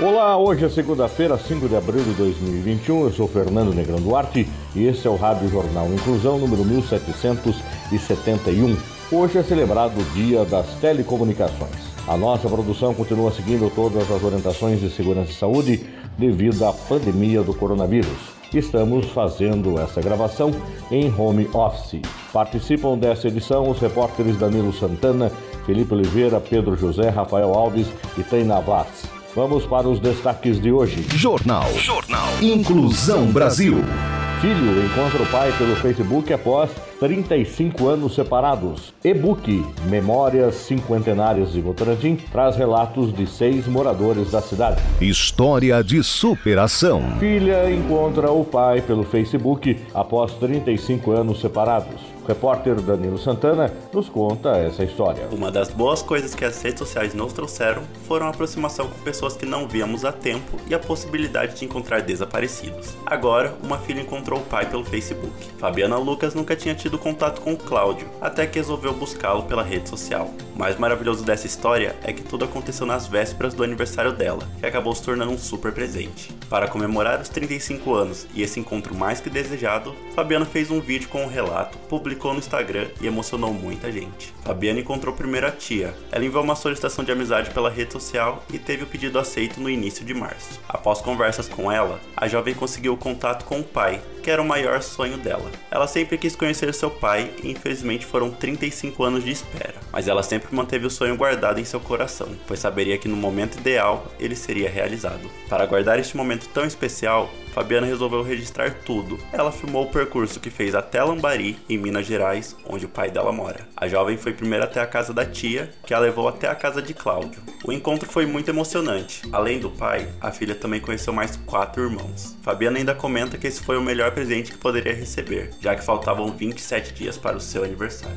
Olá, hoje é segunda-feira, 5 de abril de 2021. Eu sou Fernando Negrão Duarte e esse é o Rádio Jornal Inclusão número 1771. Hoje é celebrado o Dia das Telecomunicações. A nossa produção continua seguindo todas as orientações de segurança e saúde devido à pandemia do coronavírus. Estamos fazendo essa gravação em home office. Participam dessa edição os repórteres Danilo Santana, Felipe Oliveira, Pedro José, Rafael Alves e Taina Vaz. Vamos para os destaques de hoje. Jornal. Jornal. Inclusão Brasil. Filho encontra o pai pelo Facebook após 35 anos separados. E-book Memórias Cinquentenárias de Votorantim traz relatos de seis moradores da cidade. História de superação. Filha encontra o pai pelo Facebook após 35 anos separados. O repórter Danilo Santana nos conta essa história. Uma das boas coisas que as redes sociais nos trouxeram foram a aproximação com pessoas que não víamos há tempo e a possibilidade de encontrar desaparecidos. Agora, uma filha encontrou o pai pelo Facebook. Fabiana Lucas nunca tinha tido contato com o Cláudio, até que resolveu buscá-lo pela rede social. O mais maravilhoso dessa história é que tudo aconteceu nas vésperas do aniversário dela, que acabou se tornando um super presente. Para comemorar os 35 anos e esse encontro mais que desejado, Fabiana fez um vídeo com o um relato, publicado publicou no Instagram e emocionou muita gente. Fabiana encontrou primeiro a tia. Ela enviou uma solicitação de amizade pela rede social e teve o pedido aceito no início de março. Após conversas com ela, a jovem conseguiu contato com o pai, que era o maior sonho dela. Ela sempre quis conhecer seu pai e infelizmente foram 35 anos de espera, mas ela sempre manteve o sonho guardado em seu coração, pois saberia que no momento ideal ele seria realizado. Para guardar este momento tão especial, Fabiana resolveu registrar tudo. Ela filmou o percurso que fez até Lambari, em Minas Gerais, onde o pai dela mora. A jovem foi primeiro até a casa da tia, que a levou até a casa de Cláudio. O encontro foi muito emocionante. Além do pai, a filha também conheceu mais quatro irmãos. Fabiana ainda comenta que esse foi o melhor presente que poderia receber, já que faltavam 27 dias para o seu aniversário.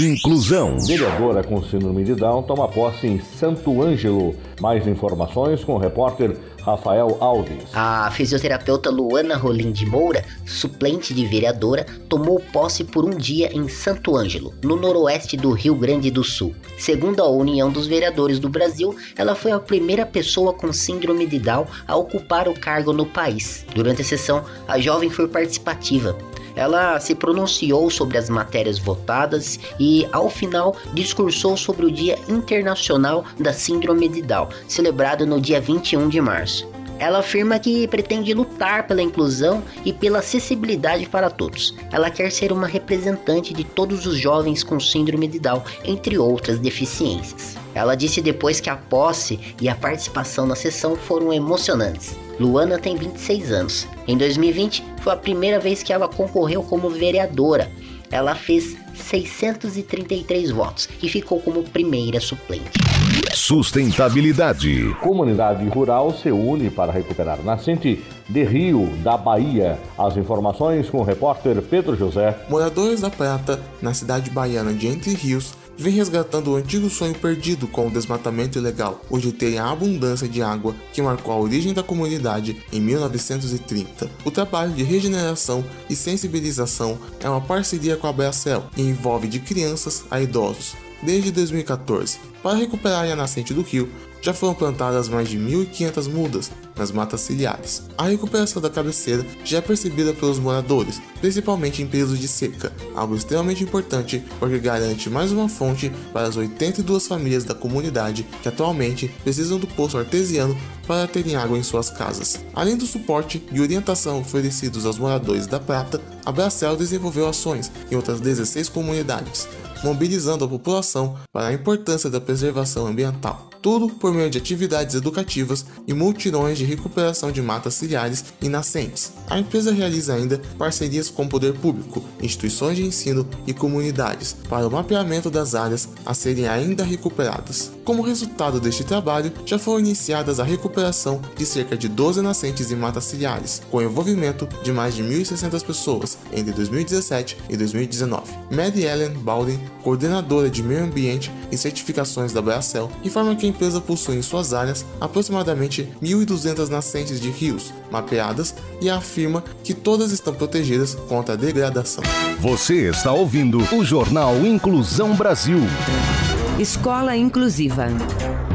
Inclusão. Vereadora com síndrome de Down toma posse em Santo Ângelo. Mais informações com o repórter Rafael Alves. A fisioterapeuta Luana Rolim de Moura, suplente de vereadora, tomou posse por um dia em Santo Ângelo, no noroeste do Rio Grande do Sul. Segundo a União dos Vereadores do Brasil, ela foi a primeira pessoa com síndrome de Down a ocupar o cargo no país. Durante a sessão, a jovem foi participativa. Ela se pronunciou sobre as matérias votadas e, ao final, discursou sobre o Dia Internacional da Síndrome de Down, celebrado no dia 21 de março. Ela afirma que pretende lutar pela inclusão e pela acessibilidade para todos. Ela quer ser uma representante de todos os jovens com síndrome de Down, entre outras deficiências. Ela disse depois que a posse e a participação na sessão foram emocionantes. Luana tem 26 anos. Em 2020 foi a primeira vez que ela concorreu como vereadora. Ela fez 633 votos e ficou como primeira suplente. Sustentabilidade. Comunidade rural se une para recuperar nascente de Rio, da Bahia. As informações com o repórter Pedro José. Moradores da Prata, na cidade baiana de Entre Rios, vem resgatando o antigo sonho perdido com o desmatamento ilegal, hoje tem a abundância de água que marcou a origem da comunidade em 1930. O trabalho de regeneração e sensibilização é uma parceria com a Bracel e envolve de crianças a idosos. Desde 2014, para recuperar a nascente do rio, já foram plantadas mais de 1.500 mudas nas matas ciliares. A recuperação da cabeceira já é percebida pelos moradores, principalmente em períodos de seca, algo extremamente importante porque garante mais uma fonte para as 82 famílias da comunidade que atualmente precisam do poço artesiano para terem água em suas casas. Além do suporte e orientação oferecidos aos moradores da Prata, a Bracel desenvolveu ações em outras 16 comunidades, mobilizando a população para a importância da preservação ambiental. Tudo por meio de atividades educativas e multirões de recuperação de matas ciliares e nascentes. A empresa realiza ainda parcerias com o poder público, instituições de ensino e comunidades para o mapeamento das áreas a serem ainda recuperadas. Como resultado deste trabalho, já foram iniciadas a recuperação de cerca de 12 nascentes em matas ciliares, com envolvimento de mais de 1.600 pessoas entre 2017 e 2019. Mary Ellen Baldwin, coordenadora de meio ambiente e certificações da Bracel, informa que empresa possui em suas áreas aproximadamente 1.200 nascentes de rios mapeadas e afirma que todas estão protegidas contra a degradação. Você está ouvindo o Jornal Inclusão Brasil. Escola Inclusiva.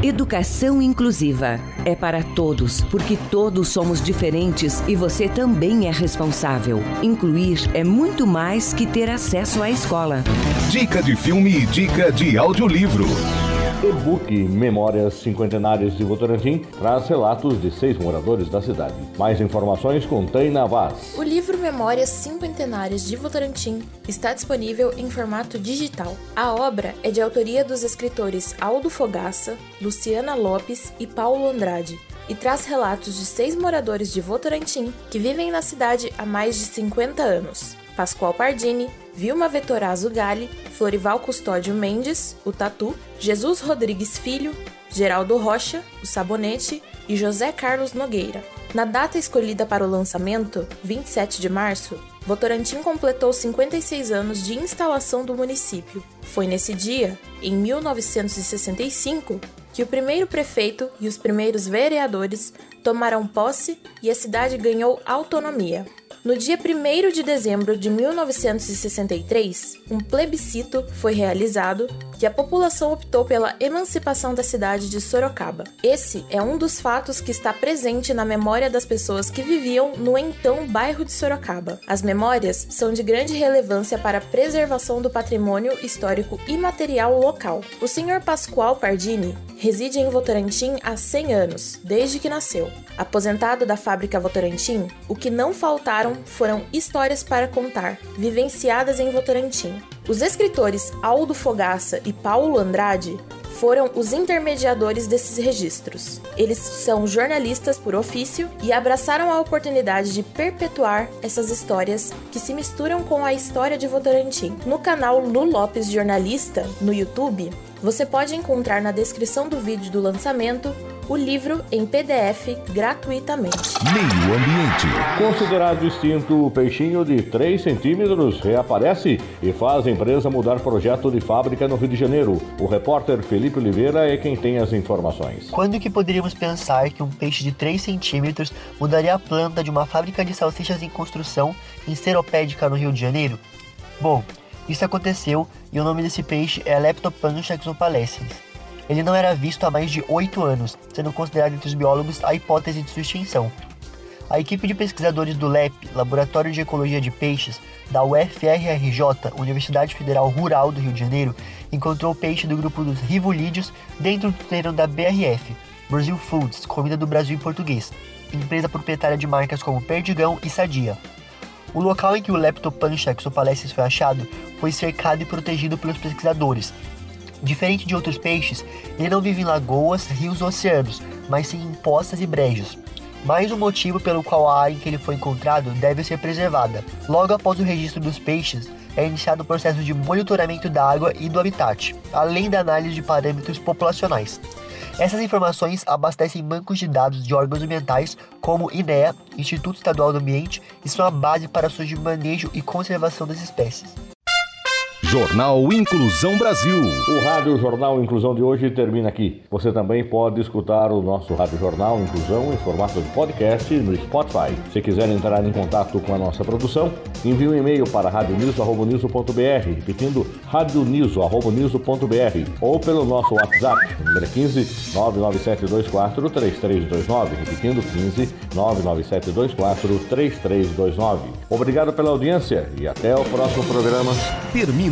Educação inclusiva é para todos, porque todos somos diferentes e você também é responsável. Incluir é muito mais que ter acesso à escola. Dica de filme e dica de audiolivro. E-book Memórias Cinquentenárias de Votorantim traz relatos de seis moradores da cidade. Mais informações com Taina Vaz. O livro Memórias Cinquentenárias de Votorantim está disponível em formato digital. A obra é de autoria dos escritores Aldo Fogaça, Luciana Lopes e Paulo Andrade e traz relatos de seis moradores de Votorantim que vivem na cidade há mais de 50 anos. Pascoal Pardini, Vilma Vetorazo Gali, Florival Custódio Mendes, o Tatu, Jesus Rodrigues Filho, Geraldo Rocha, o Sabonete e José Carlos Nogueira. Na data escolhida para o lançamento, 27 de março, Votorantim completou 56 anos de instalação do município. Foi nesse dia, em 1965, que o primeiro prefeito e os primeiros vereadores tomaram posse e a cidade ganhou autonomia. No dia 1 de dezembro de 1963, um plebiscito foi realizado que a população optou pela emancipação da cidade de Sorocaba. Esse é um dos fatos que está presente na memória das pessoas que viviam no então bairro de Sorocaba. As memórias são de grande relevância para a preservação do patrimônio histórico imaterial local. O senhor Pascoal Pardini reside em Votorantim há 100 anos, desde que nasceu. Aposentado da fábrica Votorantim, o que não faltaram foram histórias para contar, vivenciadas em Votorantim. Os escritores Aldo Fogaça e Paulo Andrade foram os intermediadores desses registros. Eles são jornalistas por ofício e abraçaram a oportunidade de perpetuar essas histórias que se misturam com a história de Votorantim. No canal Lu Lopes Jornalista, no YouTube, você pode encontrar na descrição do vídeo do lançamento o livro em PDF gratuitamente. Meio Ambiente. Considerado extinto, o peixinho de 3 centímetros reaparece e faz a empresa mudar projeto de fábrica no Rio de Janeiro. O repórter Felipe Oliveira é quem tem as informações. Quando que poderíamos pensar que um peixe de 3 centímetros mudaria a planta de uma fábrica de salsichas em construção em Seropédica, no Rio de Janeiro? Bom, isso aconteceu e o nome desse peixe é Leptopancha exopalescens. Ele não era visto há mais de oito anos, sendo considerado entre os biólogos a hipótese de sua extinção. A equipe de pesquisadores do LEP, Laboratório de Ecologia de Peixes, da UFRRJ, Universidade Federal Rural do Rio de Janeiro, encontrou o peixe do grupo dos rivolídeos dentro do terreno da BRF, Brazil Foods, comida do Brasil em português, empresa proprietária de marcas como Perdigão e Sadia. O local em que o Leptopancha exopalescens foi achado foi cercado e protegido pelos pesquisadores. Diferente de outros peixes, ele não vive em lagoas, rios ou oceanos, mas sim em poças e brejos. Mais um motivo pelo qual a área em que ele foi encontrado deve ser preservada. Logo após o registro dos peixes, é iniciado o processo de monitoramento da água e do habitat, além da análise de parâmetros populacionais. Essas informações abastecem bancos de dados de órgãos ambientais como INEA, Instituto Estadual do Ambiente, e são a base para o manejo e conservação das espécies. Jornal Inclusão Brasil. O Rádio Jornal Inclusão de hoje termina aqui. Você também pode escutar o nosso Rádio Jornal Inclusão em formato de podcast no Spotify. Se quiser entrar em contato com a nossa produção, envie um e-mail para radioniso.br, repetindo radioniso.br ou pelo nosso WhatsApp, número 15 99724 3329, repetindo 15 99724 3329. Obrigado pela audiência e até o próximo programa. Termina